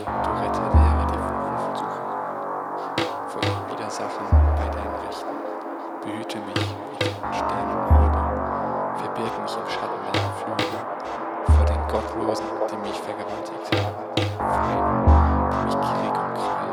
Du Dorette wäre die Versuchung von Widersachen bei deinen Rechten. Behüte mich mit den Sternenaugen, verbirg mich im Schatten deiner Flügel. Vor den Gottlosen, die mich vergewaltigt haben, vor Feinden, die mich Krieg und Kreis